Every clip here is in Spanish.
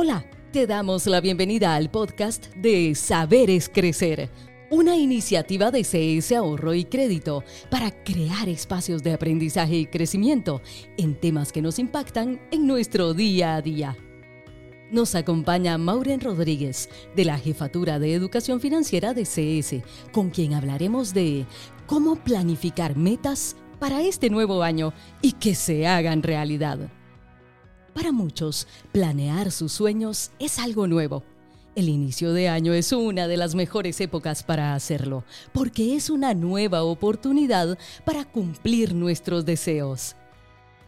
Hola, te damos la bienvenida al podcast de Saberes Crecer, una iniciativa de CS Ahorro y Crédito para crear espacios de aprendizaje y crecimiento en temas que nos impactan en nuestro día a día. Nos acompaña Maureen Rodríguez, de la Jefatura de Educación Financiera de CS, con quien hablaremos de cómo planificar metas para este nuevo año y que se hagan realidad. Para muchos, planear sus sueños es algo nuevo. El inicio de año es una de las mejores épocas para hacerlo, porque es una nueva oportunidad para cumplir nuestros deseos.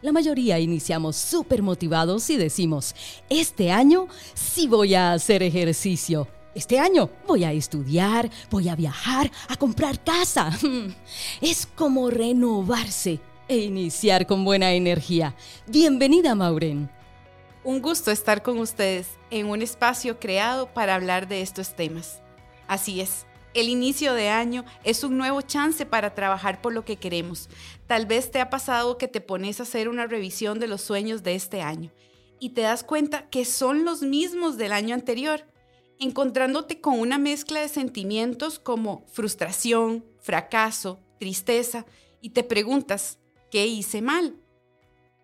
La mayoría iniciamos súper motivados y decimos, este año sí voy a hacer ejercicio. Este año voy a estudiar, voy a viajar, a comprar casa. Es como renovarse e iniciar con buena energía. Bienvenida, Mauren. Un gusto estar con ustedes en un espacio creado para hablar de estos temas. Así es, el inicio de año es un nuevo chance para trabajar por lo que queremos. Tal vez te ha pasado que te pones a hacer una revisión de los sueños de este año y te das cuenta que son los mismos del año anterior, encontrándote con una mezcla de sentimientos como frustración, fracaso, tristeza y te preguntas, ¿qué hice mal?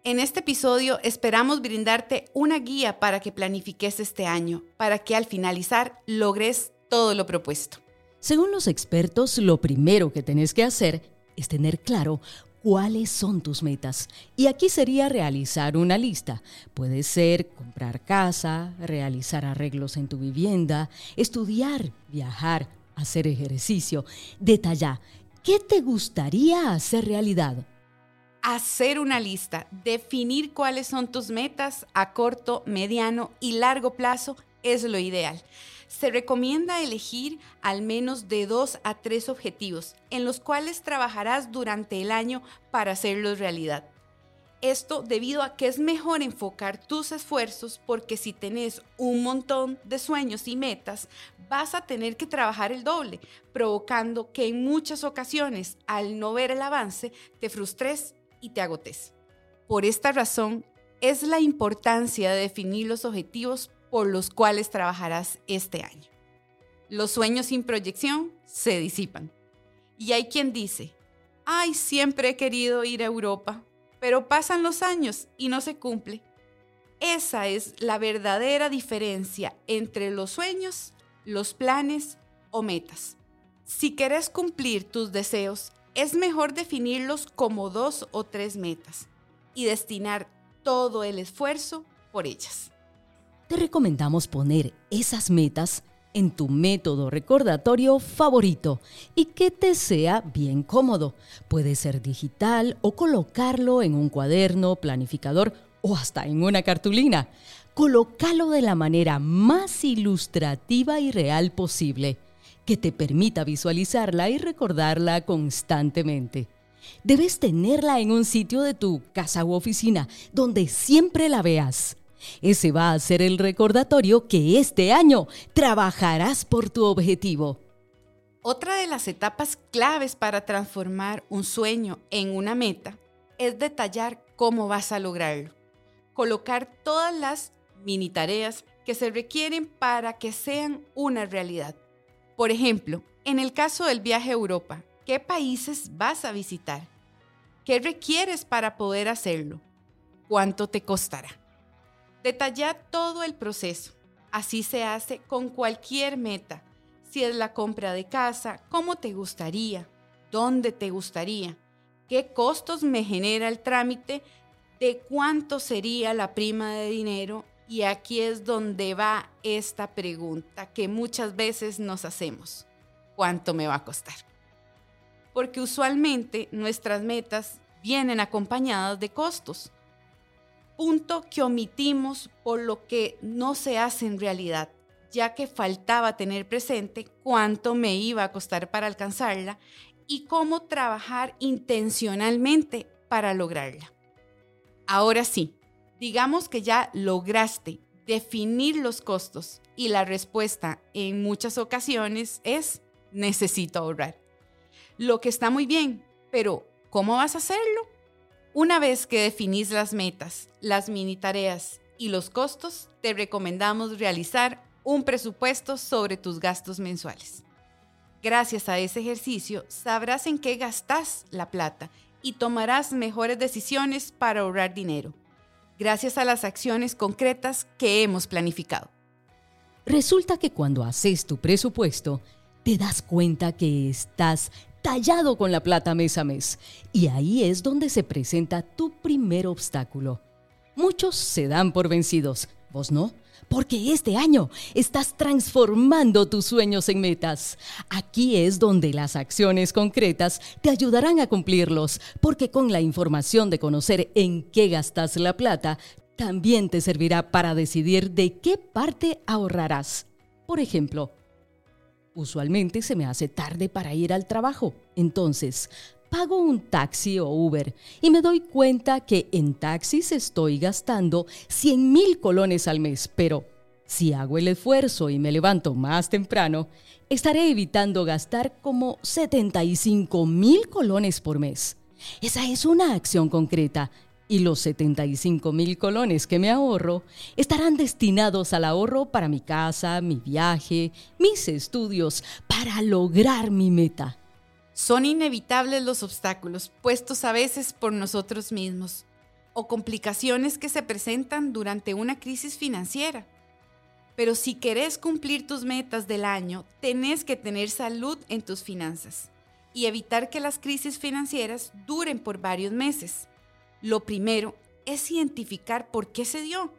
En este episodio esperamos brindarte una guía para que planifiques este año, para que al finalizar logres todo lo propuesto. Según los expertos, lo primero que tenés que hacer es tener claro cuáles son tus metas. Y aquí sería realizar una lista. Puede ser comprar casa, realizar arreglos en tu vivienda, estudiar, viajar, hacer ejercicio. Detalla, ¿qué te gustaría hacer realidad? Hacer una lista, definir cuáles son tus metas a corto, mediano y largo plazo es lo ideal se recomienda elegir al menos de dos a tres objetivos en los cuales trabajarás durante el año para hacerlos realidad. Esto debido a que es mejor enfocar tus esfuerzos porque si tenés un montón de sueños y metas, vas a tener que trabajar el doble, provocando que en muchas ocasiones, al no ver el avance, te frustres y te agotes. Por esta razón, es la importancia de definir los objetivos por los cuales trabajarás este año. Los sueños sin proyección se disipan. Y hay quien dice, ay, siempre he querido ir a Europa, pero pasan los años y no se cumple. Esa es la verdadera diferencia entre los sueños, los planes o metas. Si quieres cumplir tus deseos, es mejor definirlos como dos o tres metas y destinar todo el esfuerzo por ellas te recomendamos poner esas metas en tu método recordatorio favorito y que te sea bien cómodo. Puede ser digital o colocarlo en un cuaderno, planificador o hasta en una cartulina. Colócalo de la manera más ilustrativa y real posible, que te permita visualizarla y recordarla constantemente. Debes tenerla en un sitio de tu casa u oficina donde siempre la veas. Ese va a ser el recordatorio que este año trabajarás por tu objetivo. Otra de las etapas claves para transformar un sueño en una meta es detallar cómo vas a lograrlo. Colocar todas las mini tareas que se requieren para que sean una realidad. Por ejemplo, en el caso del viaje a Europa, ¿qué países vas a visitar? ¿Qué requieres para poder hacerlo? ¿Cuánto te costará? Detallar todo el proceso. Así se hace con cualquier meta. Si es la compra de casa, cómo te gustaría, dónde te gustaría, qué costos me genera el trámite, de cuánto sería la prima de dinero. Y aquí es donde va esta pregunta que muchas veces nos hacemos. ¿Cuánto me va a costar? Porque usualmente nuestras metas vienen acompañadas de costos punto que omitimos por lo que no se hace en realidad, ya que faltaba tener presente cuánto me iba a costar para alcanzarla y cómo trabajar intencionalmente para lograrla. Ahora sí, digamos que ya lograste definir los costos y la respuesta en muchas ocasiones es necesito ahorrar. Lo que está muy bien, pero ¿cómo vas a hacerlo? Una vez que definís las metas, las mini tareas y los costos, te recomendamos realizar un presupuesto sobre tus gastos mensuales. Gracias a ese ejercicio sabrás en qué gastas la plata y tomarás mejores decisiones para ahorrar dinero, gracias a las acciones concretas que hemos planificado. Resulta que cuando haces tu presupuesto, te das cuenta que estás tallado con la plata mes a mes. Y ahí es donde se presenta tu primer obstáculo. Muchos se dan por vencidos, vos no, porque este año estás transformando tus sueños en metas. Aquí es donde las acciones concretas te ayudarán a cumplirlos, porque con la información de conocer en qué gastas la plata, también te servirá para decidir de qué parte ahorrarás. Por ejemplo, usualmente se me hace tarde para ir al trabajo, entonces pago un taxi o Uber y me doy cuenta que en taxis estoy gastando 100 mil colones al mes, pero si hago el esfuerzo y me levanto más temprano, estaré evitando gastar como 75 mil colones por mes. Esa es una acción concreta y los 75 mil colones que me ahorro estarán destinados al ahorro para mi casa, mi viaje, mis estudios, para lograr mi meta. Son inevitables los obstáculos puestos a veces por nosotros mismos o complicaciones que se presentan durante una crisis financiera. Pero si querés cumplir tus metas del año, tenés que tener salud en tus finanzas y evitar que las crisis financieras duren por varios meses. Lo primero es identificar por qué se dio.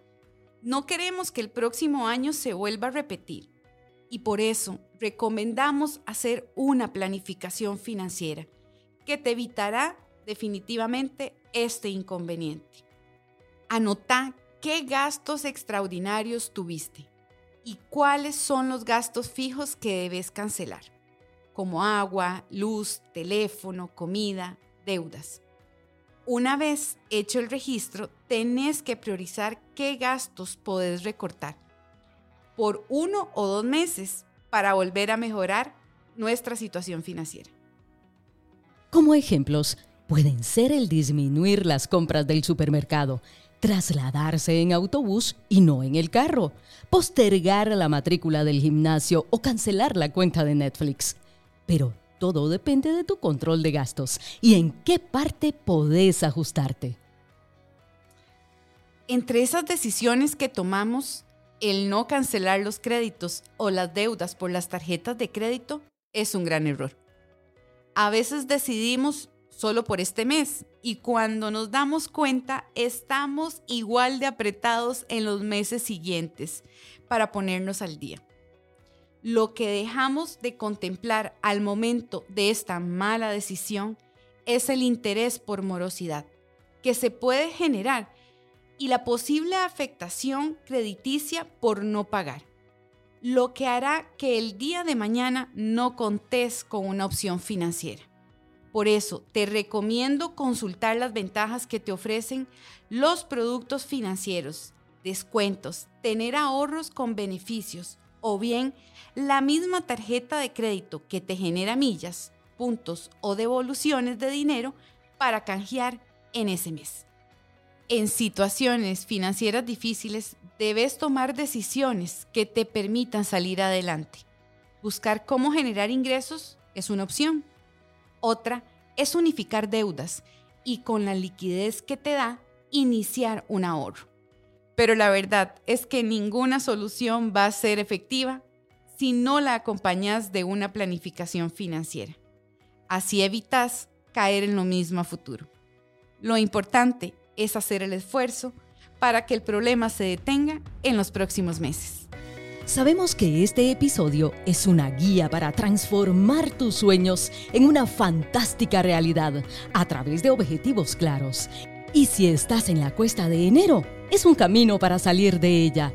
No queremos que el próximo año se vuelva a repetir y por eso recomendamos hacer una planificación financiera que te evitará definitivamente este inconveniente. Anota qué gastos extraordinarios tuviste y cuáles son los gastos fijos que debes cancelar, como agua, luz, teléfono, comida, deudas. Una vez hecho el registro, tenés que priorizar qué gastos podés recortar por uno o dos meses para volver a mejorar nuestra situación financiera. Como ejemplos, pueden ser el disminuir las compras del supermercado, trasladarse en autobús y no en el carro, postergar la matrícula del gimnasio o cancelar la cuenta de Netflix. Pero todo depende de tu control de gastos y en qué parte podés ajustarte. Entre esas decisiones que tomamos, el no cancelar los créditos o las deudas por las tarjetas de crédito es un gran error. A veces decidimos solo por este mes y cuando nos damos cuenta estamos igual de apretados en los meses siguientes para ponernos al día lo que dejamos de contemplar al momento de esta mala decisión es el interés por morosidad que se puede generar y la posible afectación crediticia por no pagar, lo que hará que el día de mañana no contés con una opción financiera. Por eso te recomiendo consultar las ventajas que te ofrecen los productos financieros, descuentos, tener ahorros con beneficios, o bien la misma tarjeta de crédito que te genera millas, puntos o devoluciones de dinero para canjear en ese mes. En situaciones financieras difíciles debes tomar decisiones que te permitan salir adelante. Buscar cómo generar ingresos es una opción. Otra es unificar deudas y con la liquidez que te da, iniciar un ahorro. Pero la verdad es que ninguna solución va a ser efectiva si no la acompañas de una planificación financiera. Así evitas caer en lo mismo a futuro. Lo importante es hacer el esfuerzo para que el problema se detenga en los próximos meses. Sabemos que este episodio es una guía para transformar tus sueños en una fantástica realidad a través de objetivos claros. Y si estás en la cuesta de enero, es un camino para salir de ella.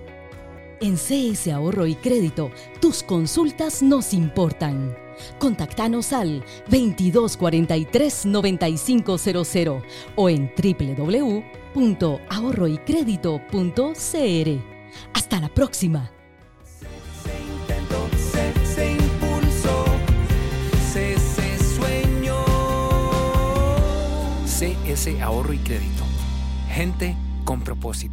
En CS Ahorro y Crédito, tus consultas nos importan. Contactanos al 2243 9500 o en www.ahorroycrédito.cr. Hasta la próxima. CS Ahorro y Crédito. Gente con propósito.